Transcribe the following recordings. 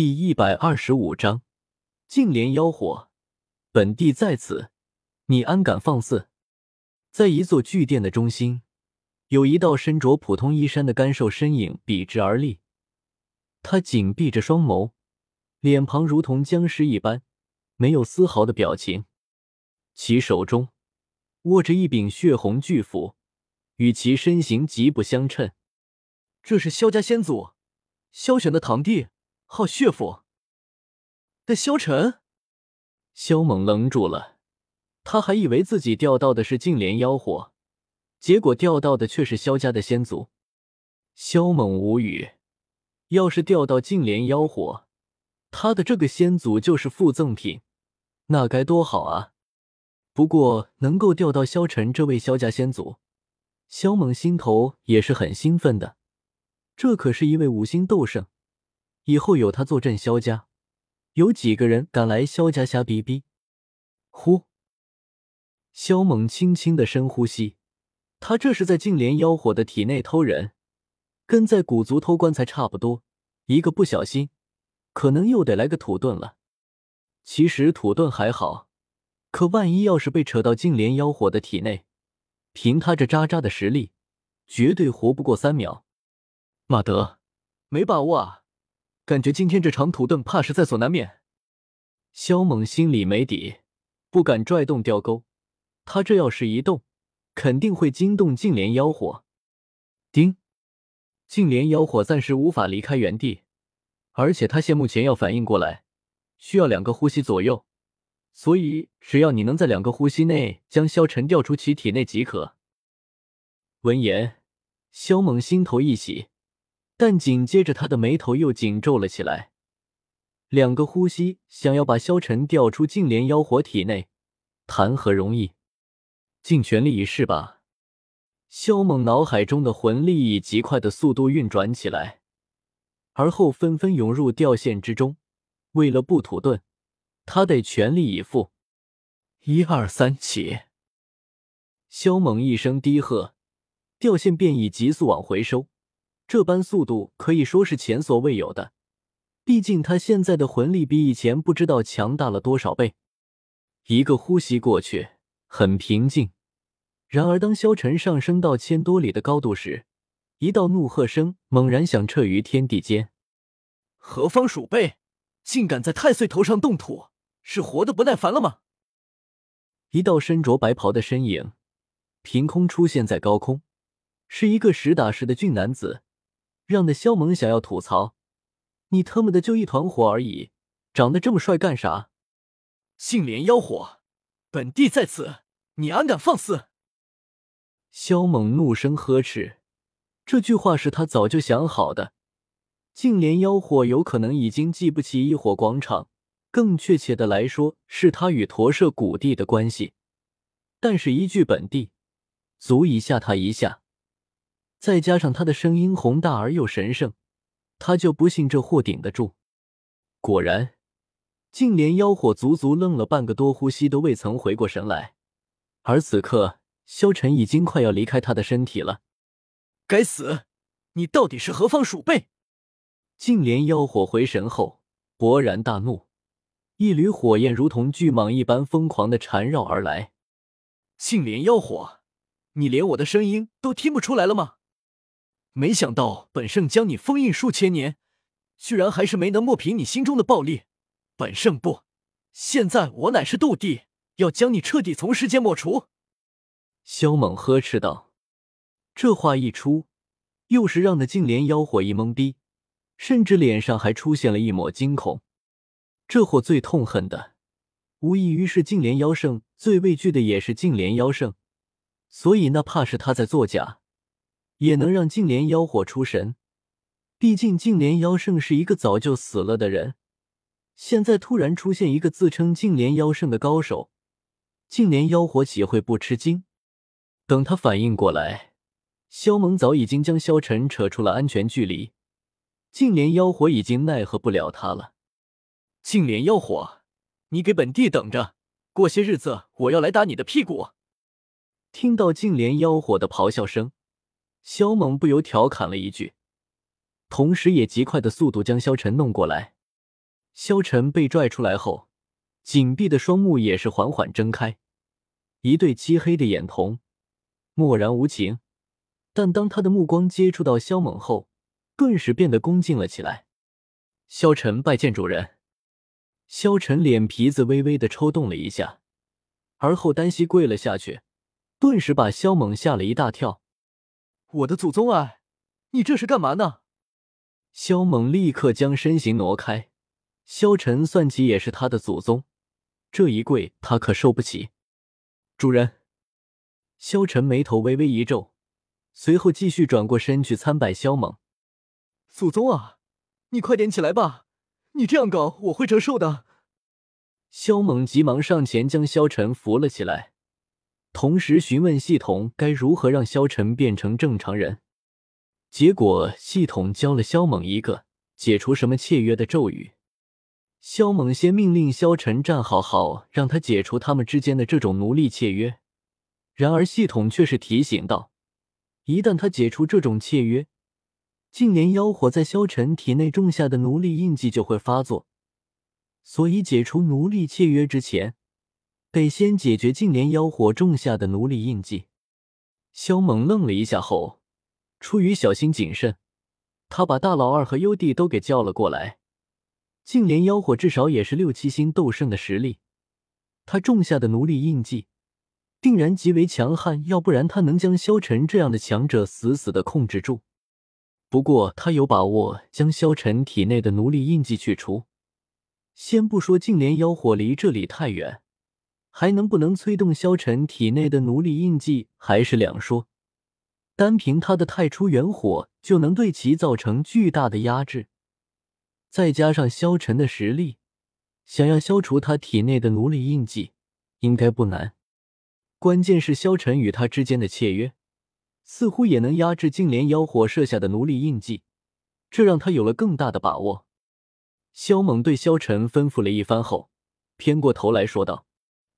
第一百二十五章，净莲妖火，本帝在此，你安敢放肆？在一座巨殿的中心，有一道身着普通衣衫的干瘦身影笔直而立，他紧闭着双眸，脸庞如同僵尸一般，没有丝毫的表情。其手中握着一柄血红巨斧，与其身形极不相称。这是萧家先祖萧玄的堂弟。好血府的萧晨，萧猛愣住了，他还以为自己钓到的是净莲妖火，结果钓到的却是萧家的先祖。萧猛无语，要是钓到净莲妖火，他的这个先祖就是附赠品，那该多好啊！不过能够钓到萧晨这位萧家先祖，萧猛心头也是很兴奋的，这可是一位五星斗圣。以后有他坐镇萧家，有几个人敢来萧家瞎逼逼？呼！萧猛轻轻的深呼吸，他这是在净莲妖火的体内偷人，跟在古族偷棺材差不多。一个不小心，可能又得来个土遁了。其实土遁还好，可万一要是被扯到净莲妖火的体内，凭他这渣渣的实力，绝对活不过三秒。马德，没把握啊！感觉今天这场土遁怕是在所难免。萧猛心里没底，不敢拽动吊钩。他这要是一动，肯定会惊动净莲妖火。叮！净莲妖火暂时无法离开原地，而且他现目前要反应过来，需要两个呼吸左右。所以只要你能在两个呼吸内将萧晨调出其体内即可。闻言，萧猛心头一喜。但紧接着，他的眉头又紧皱了起来。两个呼吸，想要把萧晨调出净莲妖火体内，谈何容易？尽全力一试吧！萧猛脑海中的魂力以极快的速度运转起来，而后纷纷涌入吊线之中。为了不土遁，他得全力以赴。一二三，起！萧猛一声低喝，吊线便以急速往回收。这般速度可以说是前所未有的，毕竟他现在的魂力比以前不知道强大了多少倍。一个呼吸过去，很平静。然而，当萧晨上升到千多里的高度时，一道怒喝声猛然响彻于天地间：“何方鼠辈，竟敢在太岁头上动土？是活得不耐烦了吗？”一道身着白袍的身影凭空出现在高空，是一个实打实的俊男子。让的萧猛想要吐槽：“你他妈的就一团火而已，长得这么帅干啥？”净莲妖火，本帝在此，你安敢放肆？萧猛怒声呵斥，这句话是他早就想好的。净莲妖火有可能已经记不起一火广场，更确切的来说，是他与驼舍古帝的关系。但是，一句本帝，足以吓他一下。再加上他的声音宏大而又神圣，他就不信这货顶得住。果然，净莲妖火足足愣了半个多呼吸都未曾回过神来，而此刻萧晨已经快要离开他的身体了。该死，你到底是何方鼠辈？净莲妖火回神后勃然大怒，一缕火焰如同巨蟒一般疯狂的缠绕而来。净莲妖火，你连我的声音都听不出来了吗？没想到本圣将你封印数千年，居然还是没能抹平你心中的暴戾。本圣不，现在我乃是斗帝，要将你彻底从世间抹除。萧猛呵斥道。这话一出，又是让那净莲妖火一懵逼，甚至脸上还出现了一抹惊恐。这货最痛恨的，无异于是净莲妖圣，最畏惧的也是净莲妖圣，所以那怕是他在作假。也能让净莲妖火出神，毕竟净莲妖圣是一个早就死了的人，现在突然出现一个自称净莲妖圣的高手，净莲妖火岂会不吃惊？等他反应过来，萧猛早已经将萧晨扯出了安全距离，净莲妖火已经奈何不了他了。净莲妖火，你给本帝等着，过些日子我要来打你的屁股！听到净莲妖火的咆哮声。萧猛不由调侃了一句，同时也极快的速度将萧晨弄过来。萧晨被拽出来后，紧闭的双目也是缓缓睁开，一对漆黑的眼瞳，漠然无情。但当他的目光接触到萧猛后，顿时变得恭敬了起来。萧晨拜见主人。萧晨脸皮子微微的抽动了一下，而后单膝跪了下去，顿时把萧猛吓了一大跳。我的祖宗啊，你这是干嘛呢？萧猛立刻将身形挪开。萧晨算起也是他的祖宗，这一跪他可受不起。主人，萧晨眉头微微一皱，随后继续转过身去参拜萧猛。祖宗啊，你快点起来吧！你这样搞，我会折寿的。萧猛急忙上前将萧晨扶了起来，同时询问系统该如何让萧晨变成正常人。结果系统教了萧猛一个解除什么契约的咒语。萧猛先命令萧晨站好好，让他解除他们之间的这种奴隶契约。然而系统却是提醒道，一旦他解除这种契约，净莲妖火在萧晨体内种下的奴隶印记就会发作，所以解除奴隶契约之前，得先解决净莲妖火种下的奴隶印记。萧猛愣了一下后，出于小心谨慎，他把大老二和优弟都给叫了过来。净莲妖火至少也是六七星斗圣的实力，他种下的奴隶印记定然极为强悍，要不然他能将萧晨这样的强者死死的控制住。不过，他有把握将萧晨体内的奴隶印记去除。先不说净莲妖火离这里太远，还能不能催动萧晨体内的奴隶印记还是两说。单凭他的太初元火就能对其造成巨大的压制，再加上萧晨的实力，想要消除他体内的奴隶印记应该不难。关键是萧晨与他之间的契约。似乎也能压制净莲妖火设下的奴隶印记，这让他有了更大的把握。萧猛对萧晨吩咐了一番后，偏过头来说道：“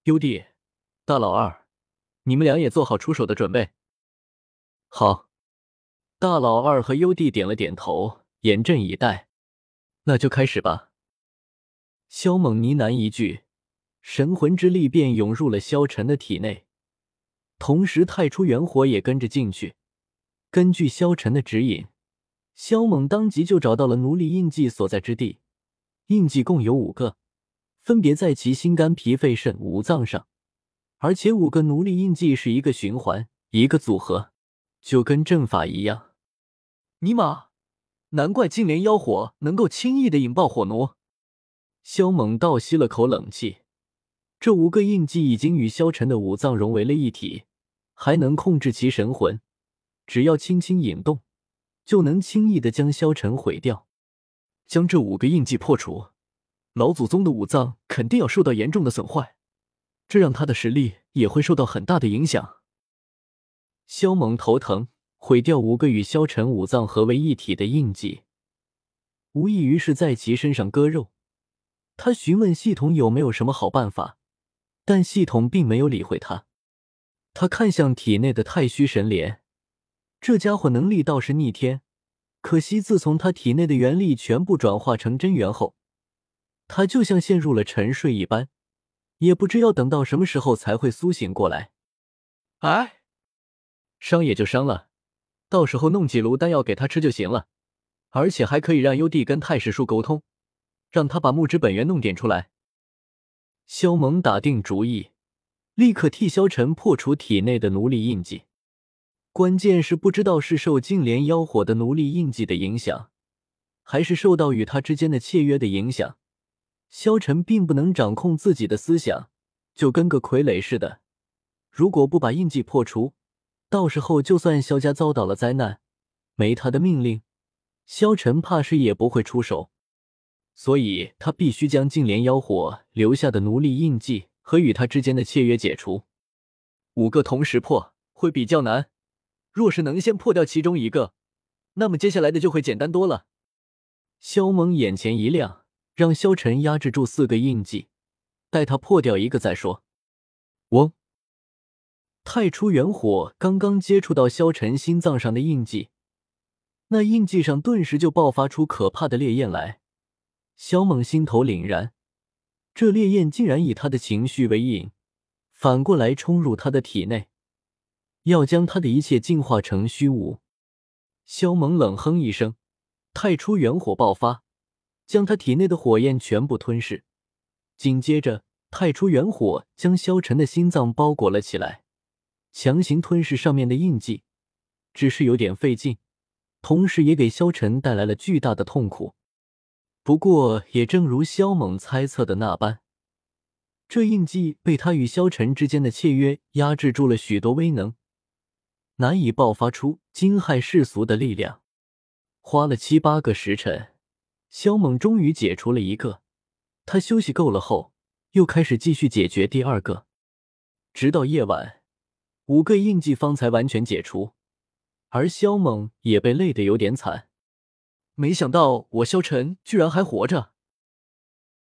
优弟，大老二，你们俩也做好出手的准备。”好，大老二和优弟点了点头，严阵以待。那就开始吧。萧猛呢喃一句，神魂之力便涌入了萧晨的体内。同时，太初元火也跟着进去。根据萧晨的指引，萧猛当即就找到了奴隶印记所在之地。印记共有五个，分别在其心、肝、脾、肺、肾五脏上，而且五个奴隶印记是一个循环，一个组合，就跟阵法一样。尼玛，难怪净莲妖火能够轻易的引爆火奴。萧猛倒吸了口冷气，这五个印记已经与萧晨的五脏融为了一体。还能控制其神魂，只要轻轻引动，就能轻易的将萧晨毁掉。将这五个印记破除，老祖宗的五脏肯定要受到严重的损坏，这让他的实力也会受到很大的影响。萧猛头疼，毁掉五个与萧晨五脏合为一体的印记，无异于是在其身上割肉。他询问系统有没有什么好办法，但系统并没有理会他。他看向体内的太虚神莲，这家伙能力倒是逆天，可惜自从他体内的元力全部转化成真元后，他就像陷入了沉睡一般，也不知要等到什么时候才会苏醒过来。哎，伤也就伤了，到时候弄几炉丹药给他吃就行了，而且还可以让幽帝跟太史叔沟通，让他把木之本源弄点出来。萧猛打定主意。立刻替萧晨破除体内的奴隶印记，关键是不知道是受净莲妖火的奴隶印记的影响，还是受到与他之间的契约的影响。萧晨并不能掌控自己的思想，就跟个傀儡似的。如果不把印记破除，到时候就算萧家遭到了灾难，没他的命令，萧晨怕是也不会出手。所以他必须将净莲妖火留下的奴隶印记。和与他之间的契约解除，五个同时破会比较难。若是能先破掉其中一个，那么接下来的就会简单多了。萧猛眼前一亮，让萧晨压制住四个印记，待他破掉一个再说。嗡！太初元火刚刚接触到萧晨心脏上的印记，那印记上顿时就爆发出可怕的烈焰来。萧猛心头凛然，这烈焰竟然以他的情绪为引，反过来冲入他的体内，要将他的一切净化成虚无。萧猛冷哼一声，太初元火爆发，将他体内的火焰全部吞噬。紧接着，太初元火将萧晨的心脏包裹了起来，强行吞噬上面的印记，只是有点费劲，同时也给萧晨带来了巨大的痛苦。不过，也正如萧猛猜测的那般，这印记被他与萧晨之间的契约压制住了许多威能，难以爆发出惊骇世俗的力量。花了七八个时辰，萧猛终于解除了一个。他休息够了后，又开始继续解决第二个，直到夜晚，五个印记方才完全解除，而萧猛也被累得有点惨。没想到我萧晨居然还活着。